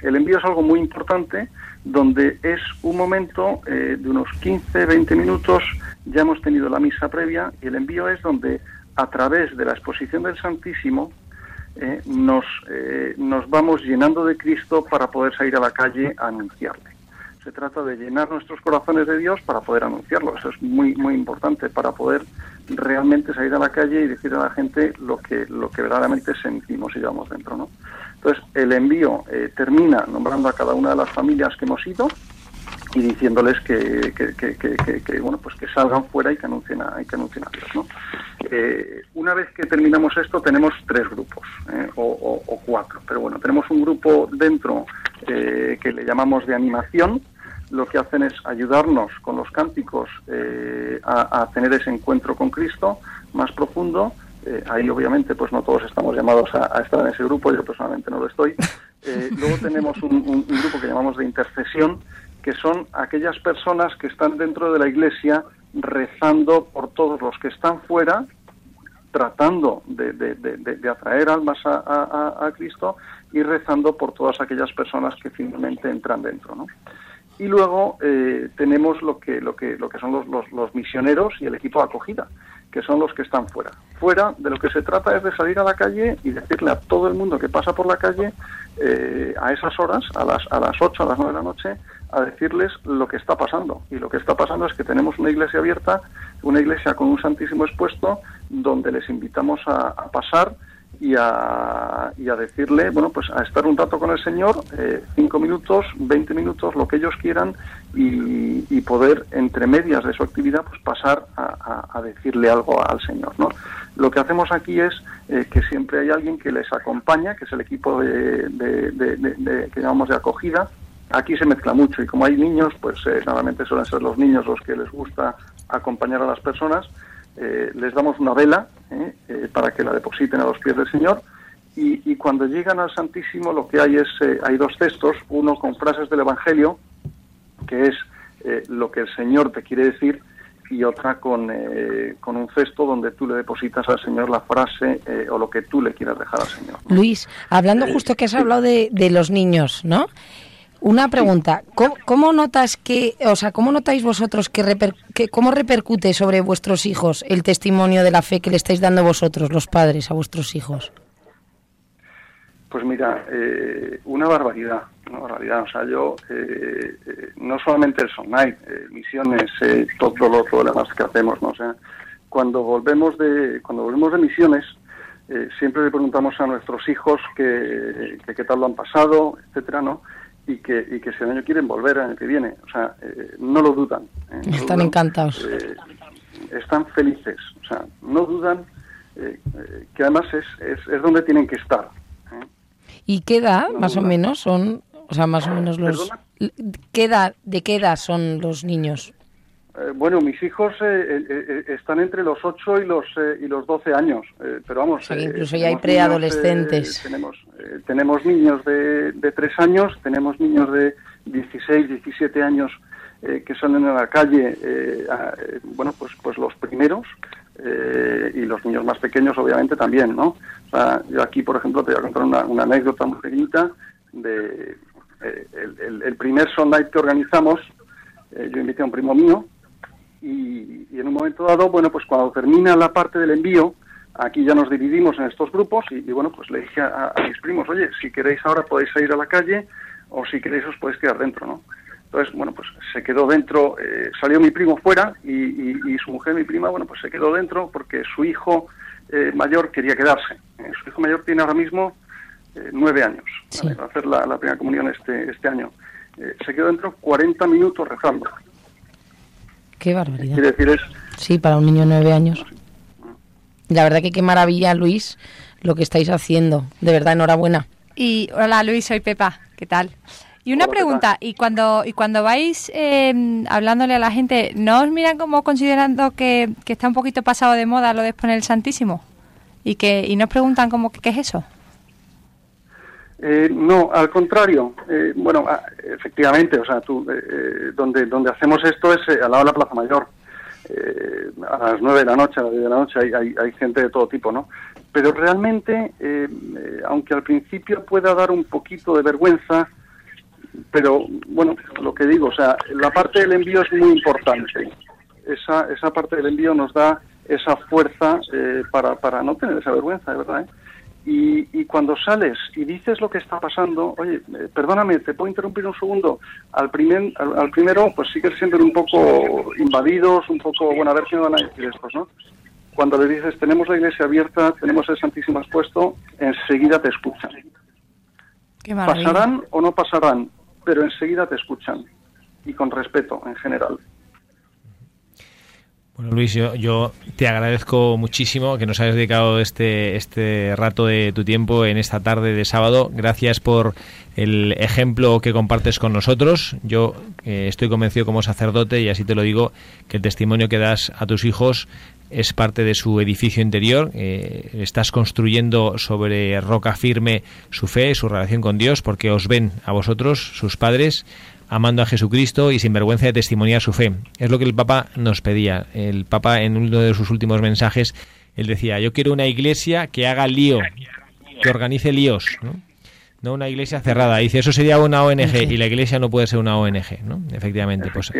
El envío es algo muy importante donde es un momento de unos 15, 20 minutos, ya hemos tenido la misa previa y el envío es donde a través de la exposición del Santísimo eh, nos, eh, nos vamos llenando de Cristo para poder salir a la calle a anunciarle. Se trata de llenar nuestros corazones de Dios para poder anunciarlo. Eso es muy muy importante para poder realmente salir a la calle y decir a la gente lo que lo que verdaderamente sentimos y llevamos dentro, ¿no? Entonces el envío eh, termina nombrando a cada una de las familias que hemos ido y diciéndoles que, bueno pues que salgan fuera y que anuncien a, y que anuncien a Dios. Eh, una vez que terminamos esto tenemos tres grupos eh, o, cuatro, pero bueno tenemos un grupo dentro eh, que le llamamos de animación lo que hacen es ayudarnos con los cánticos eh, a, tener ese encuentro con Cristo más profundo. Ahí obviamente pues no todos estamos llamados a, estar en ese grupo, yo personalmente no lo estoy. Luego tenemos un, grupo que llamamos de intercesión, que son aquellas personas que están dentro de la iglesia rezando por todos los que están fuera, tratando de, de, de, atraer almas a, a, a, Cristo y rezando por todas aquellas personas que finalmente entran dentro. ¿no? Y luego eh, tenemos lo que, lo, que, lo que son los, los, los misioneros y el equipo de acogida que son los que están fuera. Fuera de lo que se trata es de salir a la calle y decirle a todo el mundo que pasa por la calle eh, a esas horas, a las, a las 8, a las 9 de la noche, a decirles lo que está pasando. Y lo que está pasando es que tenemos una iglesia abierta, una iglesia con un santísimo expuesto, donde les invitamos a, a pasar y a, y a decirle, bueno, pues a estar un rato con el Señor, eh, cinco minutos, 20 minutos, lo que ellos quieran, y, poder, entre medias de su actividad, pues pasar a, a, decirle algo al Señor, ¿no? Lo que hacemos aquí es eh, que siempre hay alguien que les acompaña, que es el equipo de, de, de, que llamamos de acogida. Aquí se mezcla mucho y como hay niños, pues eh, normalmente suelen ser los niños los que les gusta acompañar a las personas eh, les damos una vela eh, eh, para que la depositen a los pies del Señor y, y cuando llegan al Santísimo lo que hay es eh, hay dos textos, uno con frases del Evangelio que es eh, lo que el Señor te quiere decir y otra con, con un cesto donde tú le depositas al Señor la frase o lo que tú le quieras dejar al Señor. ¿no? Luis, hablando justo que has hablado de, de los niños, ¿no? Una pregunta, ¿Cómo, ¿cómo, notas que, o sea, cómo notáis vosotros que, que, cómo repercute sobre vuestros hijos el testimonio de la fe que le estáis dando vosotros, los padres, a vuestros hijos? Pues mira, eh, una barbaridad, una barbaridad. O sea, yo eh, eh, no solamente el Sonnight, eh, misiones, eh, todo lo, todo lo que hacemos, ¿no? O sea, cuando volvemos de cuando volvemos de misiones, siempre le preguntamos a nuestros hijos que, que qué tal lo han pasado, etcétera, ¿no? Y que, y que si el año quieren volver el año que viene. O sea, eh, no lo dudan. Eh, no están dudan, encantados. Eh, están felices. O sea, no dudan que además es, es, es, donde tienen que estar. ¿Y qué edad, no más dudan. o menos, son, o sea, más o menos los... ¿Qué edad, ¿De qué edad son los niños? Eh, bueno, mis hijos eh, eh, están entre los 8 y los y los 12 años, pero vamos. Incluso ya hay preadolescentes. tenemos tenemos niños de, de 3 años, tenemos niños de 16, 17 años que salen a la calle, a, bueno, pues pues los primeros y los niños más pequeños, obviamente también, ¿no? O sea, yo aquí, por ejemplo, te voy a contar una, una anécdota muy pequeñita de el, el, el primer Sunday que organizamos. yo invité a un primo mío y, y, en un momento dado, bueno, pues cuando termina la parte del envío, aquí ya nos dividimos en estos grupos y, y bueno, pues le dije a, a, mis primos, oye, si queréis ahora podéis salir a la calle o si queréis os podéis quedar dentro, ¿no? Entonces, bueno, pues se quedó dentro, eh, salió mi primo fuera y, y, y, su mujer, mi prima, bueno, pues se quedó dentro porque su hijo eh, mayor quería quedarse. Eh, su hijo mayor tiene ahora mismo nueve años, sí. ¿vale? va a hacer la, la, primera comunión este, este año. Se quedó dentro 40 minutos rezando. Qué barbaridad. Quiere decir es... Sí, para un niño de nueve años. La verdad que qué maravilla, Luis, lo que estáis haciendo. De verdad, enhorabuena. Y hola, Luis, soy Pepa. ¿Qué tal? Y una hola, pregunta, Pepa. y cuando y cuando vais eh, hablándole a la gente, ¿no os miran como considerando que, que, está un poquito pasado de moda lo de exponer el Santísimo? Y que y nos preguntan como qué es eso. Eh, no, al contrario. Eh, bueno, efectivamente, o sea, tú, eh, donde, donde hacemos esto es eh, al lado de la Plaza Mayor. Eh, a las nueve de la noche, a las diez de la noche, hay, hay, hay, gente de todo tipo, ¿no? Pero realmente, aunque al principio pueda dar un poquito de vergüenza, pero bueno, lo que digo, o sea, la parte del envío es muy importante. Esa, esa parte del envío nos da esa fuerza para, para no tener esa vergüenza, de verdad, ¿eh? Y, y, cuando sales y dices lo que está pasando, oye, eh, perdóname, ¿te puedo interrumpir un segundo? Al, primer, al, al, primero, pues sí que se sienten un poco invadidos, un poco, bueno, a ver qué van a decir estos, ¿no? Cuando le dices, tenemos la iglesia abierta, tenemos el Santísimo expuesto, enseguida te escuchan. Pasarán o no pasarán, pero enseguida te escuchan. Y con respeto, en general. Bueno, Luis, yo, te agradezco muchísimo que nos hayas dedicado este, este rato de tu tiempo en esta tarde de sábado. Gracias por el ejemplo que compartes con nosotros. Yo eh, estoy convencido como sacerdote, y así te lo digo, que el testimonio que das a tus hijos es parte de su edificio interior. Eh, estás construyendo sobre roca firme su fe, su relación con Dios, porque os ven a vosotros, sus padres, amando a Jesucristo y sin vergüenza de testimoniar su fe. Es lo que el Papa nos pedía. El Papa en uno de sus últimos mensajes, él decía, yo quiero una iglesia que haga lío, que organice líos. ¿no? no una iglesia cerrada. Dice, eso sería una ONG y la iglesia no puede ser una ONG, ¿no? Efectivamente, pues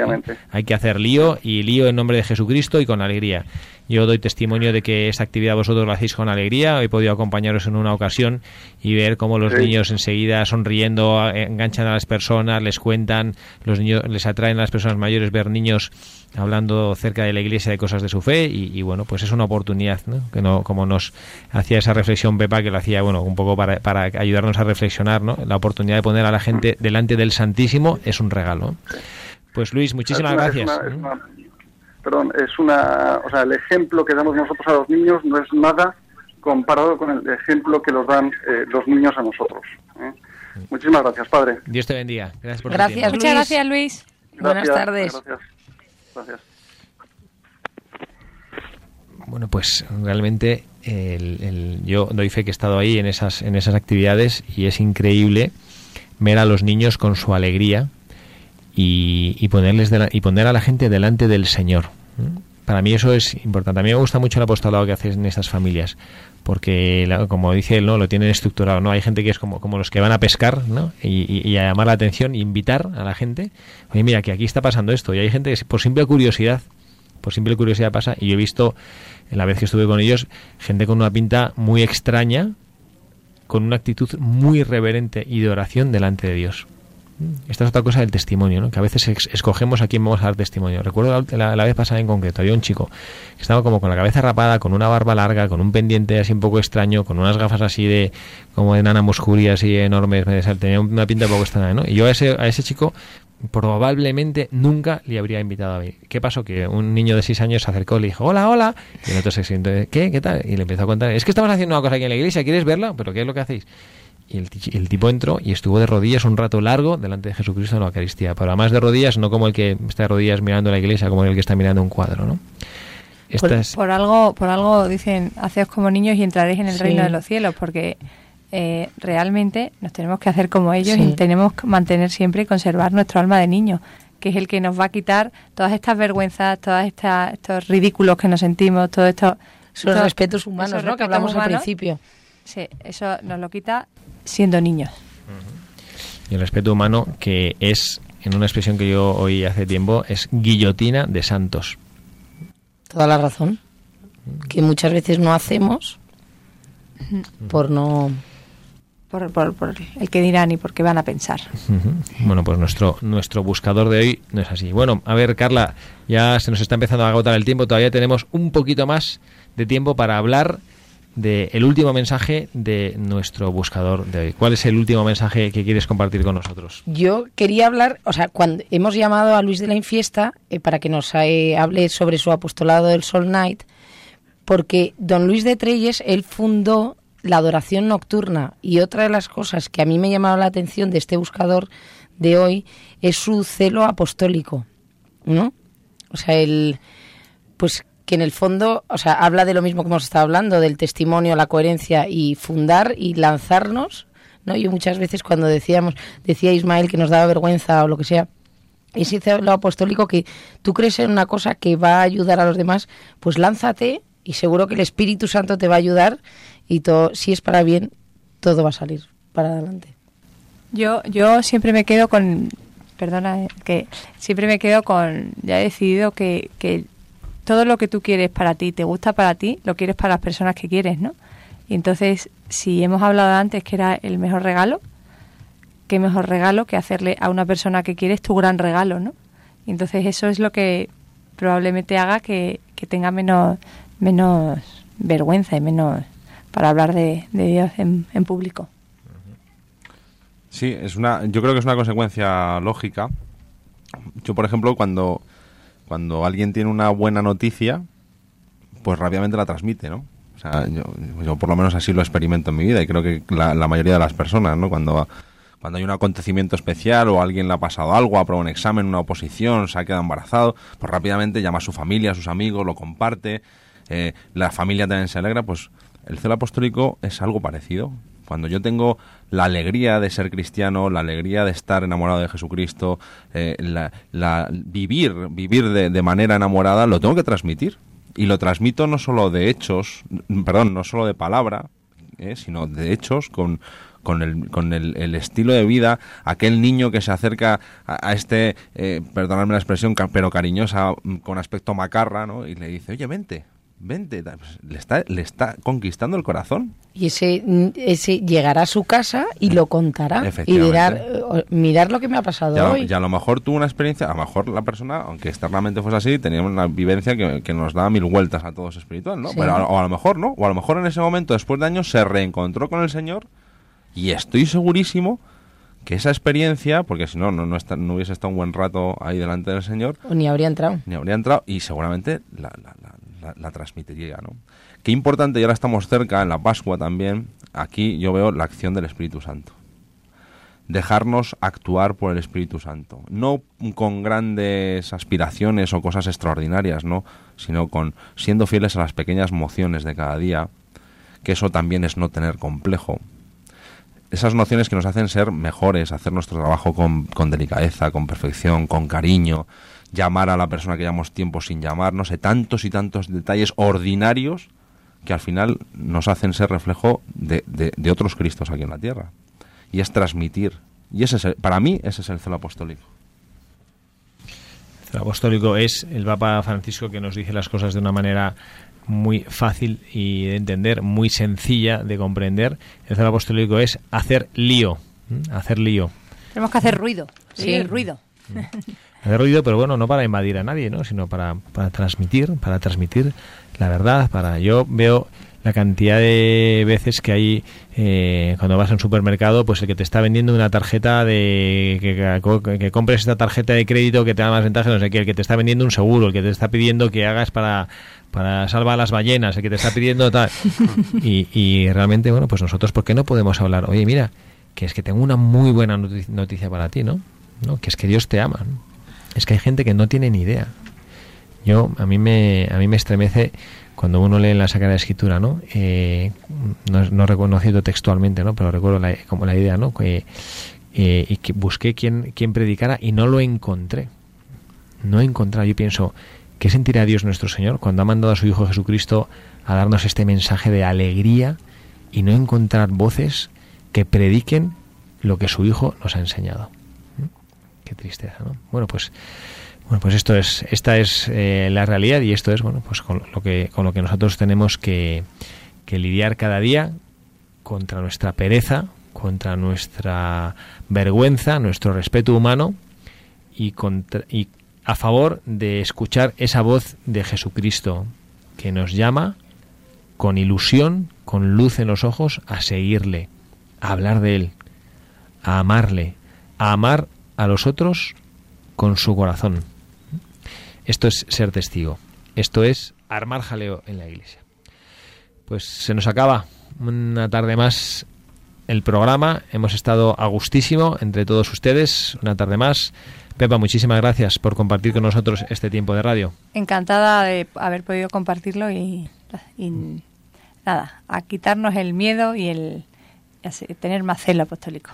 hay que hacer lío y lío en nombre de Jesucristo y con alegría. Yo doy testimonio de que esta actividad vosotros la hacéis con alegría. He podido acompañaros en una ocasión y ver cómo los niños enseguida sonriendo enganchan a las personas, les cuentan, los niños les atraen a las personas mayores ver niños hablando cerca de la iglesia de cosas de su fe y, bueno pues es una oportunidad ¿no? que no como nos hacía esa reflexión Pepa que lo hacía bueno un poco para, para ayudarnos a reflexionar ¿no? la oportunidad de poner a la gente delante del Santísimo es un regalo pues Luis muchísimas gracias perdón, es una, o sea, el ejemplo que damos nosotros a los niños no es nada comparado con el ejemplo que los dan eh, los niños a nosotros. ¿eh? Muchísimas gracias, padre. Dios te bendiga. Gracias por gracias, Muchas gracias, Luis. Buenas tardes. Gracias. Bueno, pues realmente el, yo doy fe que he estado ahí en esas, en esas actividades y es increíble ver a los niños con su alegría y, ponerles y poner a la gente delante del Señor. Para mí eso es importante. A mí me gusta mucho el apostolado que haces en estas familias, porque como dice él, ¿no? lo tienen estructurado. no Hay gente que es como, como los que van a pescar ¿no? y, a llamar la atención, invitar a la gente. Oye, mira, que aquí está pasando esto. Y hay gente que por simple curiosidad, por simple curiosidad pasa. Y yo he visto, en la vez que estuve con ellos, gente con una pinta muy extraña, con una actitud muy reverente y de oración delante de Dios. Esta es otra cosa del testimonio, ¿no? que a veces escogemos a quién vamos a dar testimonio. Recuerdo la, vez pasada en concreto, había un chico que estaba como con la cabeza rapada, con una barba larga, con un pendiente así un poco extraño, con unas gafas así de como de nana muscuria así enormes, tenía una pinta un poco extraña, ¿no? Y yo a ese, a ese chico probablemente nunca le habría invitado a mí. ¿Qué pasó? Que un niño de 6 años se acercó y le dijo, hola, hola, y el otro se siente, ¿qué? ¿Qué tal? Y le empezó a contar, es que estamos haciendo una cosa aquí en la iglesia, ¿quieres verla? ¿Pero qué es lo que hacéis? Y el, el, tipo entró y estuvo de rodillas un rato largo delante de Jesucristo en la Eucaristía. Pero además de rodillas, no como el que está de rodillas mirando la iglesia, como el que está mirando un cuadro, ¿no? Por, algo, por algo dicen, haceos como niños y entraréis en el reino de los cielos, porque eh, realmente nos tenemos que hacer como ellos y tenemos que mantener siempre y conservar nuestro alma de niño, que es el que nos va a quitar todas estas vergüenzas, todos estos ridículos que nos sentimos, todos estos... Los respetos humanos, ¿no? que hablamos al principio. Sí, eso nos lo quita siendo niños. Y el respeto humano, que es, en una expresión que yo oí hace tiempo, es guillotina de santos. Toda la razón. Que muchas veces no hacemos por no... Por, el que dirán y por qué van a pensar. Bueno, pues nuestro, nuestro buscador de hoy no es así. Bueno, a ver, Carla, ya se nos está empezando a agotar el tiempo, todavía tenemos un poquito más de tiempo para hablar de el último mensaje de nuestro buscador de hoy. ¿Cuál es el último mensaje que quieres compartir con nosotros? Yo quería hablar, o sea, cuando hemos llamado a Luis de la Infiesta eh, para que nos eh, hable sobre su apostolado del Sol Night, porque don Luis de Treyes, él fundó la adoración nocturna y otra de las cosas que a mí me ha llamado la atención de este buscador de hoy es su celo apostólico, ¿no? O sea, el pues que en el fondo, o sea, habla de lo mismo que hemos estado hablando, del testimonio, la coherencia y fundar y lanzarnos, ¿no? Yo muchas veces cuando decíamos, decía Ismael que nos daba vergüenza o lo que sea, ese lo apostólico que tú crees en una cosa que va a ayudar a los demás, pues lánzate y seguro que el Espíritu Santo te va a ayudar y todo, si es para bien, todo va a salir para adelante. Yo, yo siempre me quedo con, perdona, eh, que siempre me quedo con, ya he decidido que, que todo lo que tú quieres para ti, te gusta para ti, lo quieres para las personas que quieres, ¿no? Y entonces, si hemos hablado antes que era el mejor regalo, qué mejor regalo que hacerle a una persona que quieres tu gran regalo, ¿no? Y entonces eso es lo que probablemente haga que, tenga menos, menos vergüenza y menos para hablar de, Dios en, en, público. Sí, es una, yo creo que es una consecuencia lógica. Yo, por ejemplo, cuando cuando alguien tiene una buena noticia, pues rápidamente la transmite, ¿no? O sea, yo, por lo menos así lo experimento en mi vida y creo que la, mayoría de las personas, ¿no? Cuando, cuando hay un acontecimiento especial o alguien le ha pasado algo, ha aprobado un examen, una oposición, se ha quedado embarazado, pues rápidamente llama a su familia, a sus amigos, lo comparte. eh, la familia también se alegra, pues el celo apostólico es algo parecido. Cuando yo tengo la alegría de ser cristiano, la alegría de estar enamorado de Jesucristo, eh, la, vivir, vivir de, de manera enamorada, lo tengo que transmitir. Y lo transmito no solo de hechos, perdón, no solo de palabra, eh, sino de hechos con, con, el, con el, estilo de vida, aquel niño que se acerca a, este, eh, perdonadme la expresión, pero cariñosa, mm, con aspecto macarra, ¿no? Y le dice, oye, vente, vente. Pues le, está, le está conquistando el corazón. Y ese, ese llegará a su casa y lo contará. Y dirá, eh, mirar lo que me ha pasado Ya, hoy. ya a lo mejor tuvo una experiencia, a lo mejor la persona, aunque externamente fuese así, tenía una vivencia que, que nos da mil vueltas a todos espiritual, ¿no? Sí. Pero a- o a lo mejor no, o a lo mejor en ese momento, después de años, se reencontró con el Señor y estoy segurísimo que esa experiencia, porque si no, no, no, está- no hubiese estado un buen rato ahí delante del Señor, O ni habría entrado. ni habría entrado y seguramente la, la- la- transmitiría, ¿no? Qué importante, y ahora estamos cerca, en la Pascua también, aquí yo veo la acción del Espíritu Santo. Dejarnos actuar por el Espíritu Santo. No con grandes aspiraciones o cosas extraordinarias, ¿no? Sino con siendo fieles a las pequeñas mociones de cada día, que eso también es no tener complejo. Esas nociones que nos hacen ser mejores, hacer nuestro trabajo con delicadeza, con perfección, con cariño, llamar a la persona que llevamos tiempo sin llamar, no sé, tantos y tantos detalles ordinarios que al final nos hacen ser reflejo de, de- de otros Cristos aquí en la tierra. Y es transmitir. Y ese es el- para mí ese es el celo apostólico. El apostólico es el Papa Francisco que nos dice las cosas de una manera muy fácil y de entender, muy sencilla de comprender. El celo apostólico es hacer lío, hacer lío. Tenemos que hacer ruido. Sí. Sí, ruido. Hacer ruido, pero bueno, no para invadir a nadie, ¿no? sino para, para transmitir, para transmitir la verdad. Para yo veo la cantidad de veces que hay eh, cuando vas a un supermercado, pues el que te está vendiendo una tarjeta de que, que- compres esta tarjeta de crédito que te da más ventaja, no sé qué, el que te está vendiendo un seguro, el que te está pidiendo que hagas para para salvar a las ballenas, el que te está pidiendo tal. Y, y realmente, bueno, pues nosotros, ¿por qué no podemos hablar? Oye, mira, que es que tengo una muy buena noti- noticia para ti, ¿no? ¿No? Que es que Dios te ama. Es que hay gente que no tiene ni idea. Yo, a mí me, a mí me estremece cuando uno lee en la Sagrada Escritura, ¿no? Eh, no, no reconocido textualmente, ¿no? Pero recuerdo como la idea, ¿no? Que, eh, y que busqué quien, quien predicara y no lo encontré. No he. Yo pienso, ¿qué sentirá Dios nuestro Señor cuando ha mandado a su Hijo Jesucristo a darnos este mensaje de alegría y no encontrar voces que prediquen lo que su Hijo nos ha enseñado? Qué tristeza, ¿no? Bueno, pues bueno, pues esto es, esta es eh, la realidad y esto es, bueno, pues con lo que, con lo que nosotros tenemos que, que lidiar cada día contra nuestra pereza, contra nuestra vergüenza, nuestro respeto humano y, contra, y a favor de escuchar esa voz de Jesucristo que nos llama con ilusión, con luz en los ojos, a seguirle, a hablar de Él, a amarle, a amar a los otros con su corazón. Esto es ser testigo. Esto es armar jaleo en la iglesia. Pues se nos acaba una tarde más el programa. Hemos estado a gustísimo entre todos ustedes. Una tarde más. Pepa, muchísimas gracias por compartir con nosotros este tiempo de radio. Encantada de haber podido compartirlo y, y nada, a quitarnos el miedo y el y así, tener más celo apostólico.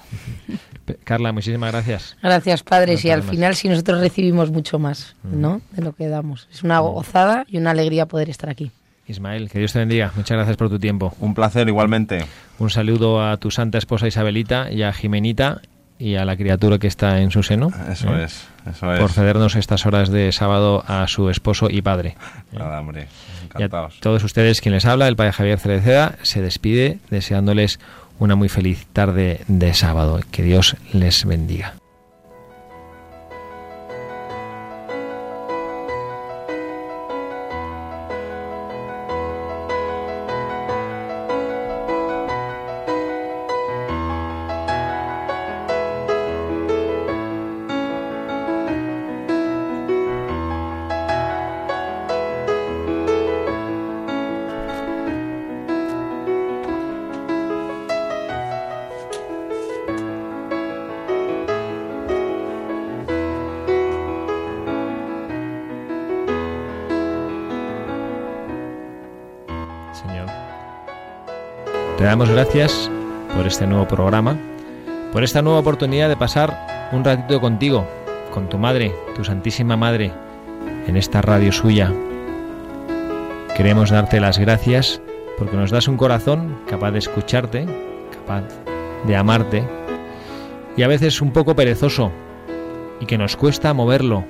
Carla, muchísimas gracias. Gracias, padres. No y al final, si nosotros recibimos mucho más, Mm. ¿no? De lo que damos. Es una gozada y una alegría poder estar aquí. Ismael, que Dios te bendiga. Muchas gracias por tu tiempo. Un placer igualmente. Un saludo a tu santa esposa Isabelita y a Jimenita y a la criatura que está en su seno. Eso ¿eh? es, eso es. Por cedernos estas horas de sábado a su esposo y padre. Nada, hombre. Y a Encantados. todos ustedes, quien les habla, el padre Javier Cereceda, se despide deseándoles una muy feliz tarde de sábado. Que Dios les bendiga. Te damos gracias por este nuevo programa, por esta nueva oportunidad de pasar un ratito contigo, con tu madre, tu Santísima Madre, en esta radio suya. Queremos darte las gracias porque nos das un corazón capaz de escucharte, capaz de amarte y a veces un poco perezoso y que nos cuesta moverlo,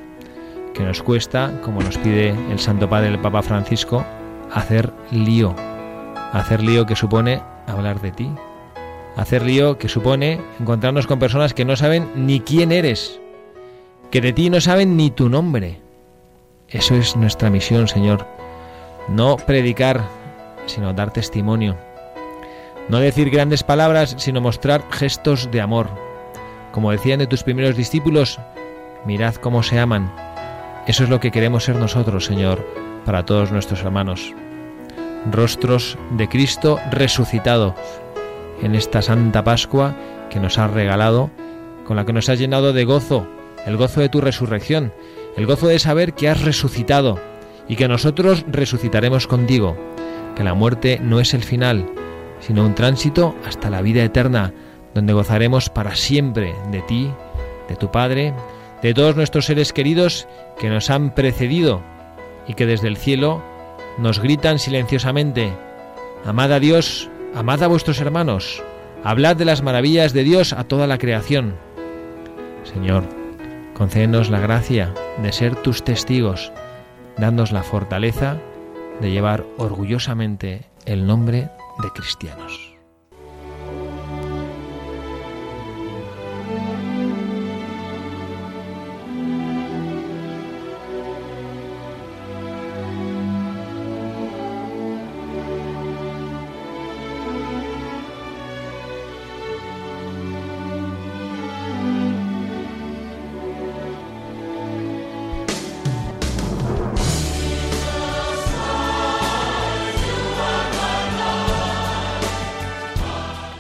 que nos cuesta, como nos pide el Santo Padre el Papa Francisco, hacer lío, hacer lío que supone hablar de ti, hacer lío que supone encontrarnos con personas que no saben ni quién eres, que de ti no saben ni tu nombre. Eso es nuestra misión, Señor. No predicar, sino dar testimonio. No decir grandes palabras, sino mostrar gestos de amor. Como decían de tus primeros discípulos, mirad cómo se aman. Eso es lo que queremos ser nosotros, Señor, para todos nuestros hermanos. Rostros de Cristo resucitado en esta Santa Pascua que nos has regalado, con la que nos has llenado de gozo, el gozo de tu resurrección, el gozo de saber que has resucitado y que nosotros resucitaremos contigo, que la muerte no es el final, sino un tránsito hasta la vida eterna, donde gozaremos para siempre de ti, de tu Padre, de todos nuestros seres queridos que nos han precedido y que desde el cielo nos gritan silenciosamente, Amad a Dios, amad a vuestros hermanos, hablad de las maravillas de Dios a toda la creación. Señor, concédenos la gracia de ser tus testigos, dándonos la fortaleza de llevar orgullosamente el nombre de cristianos.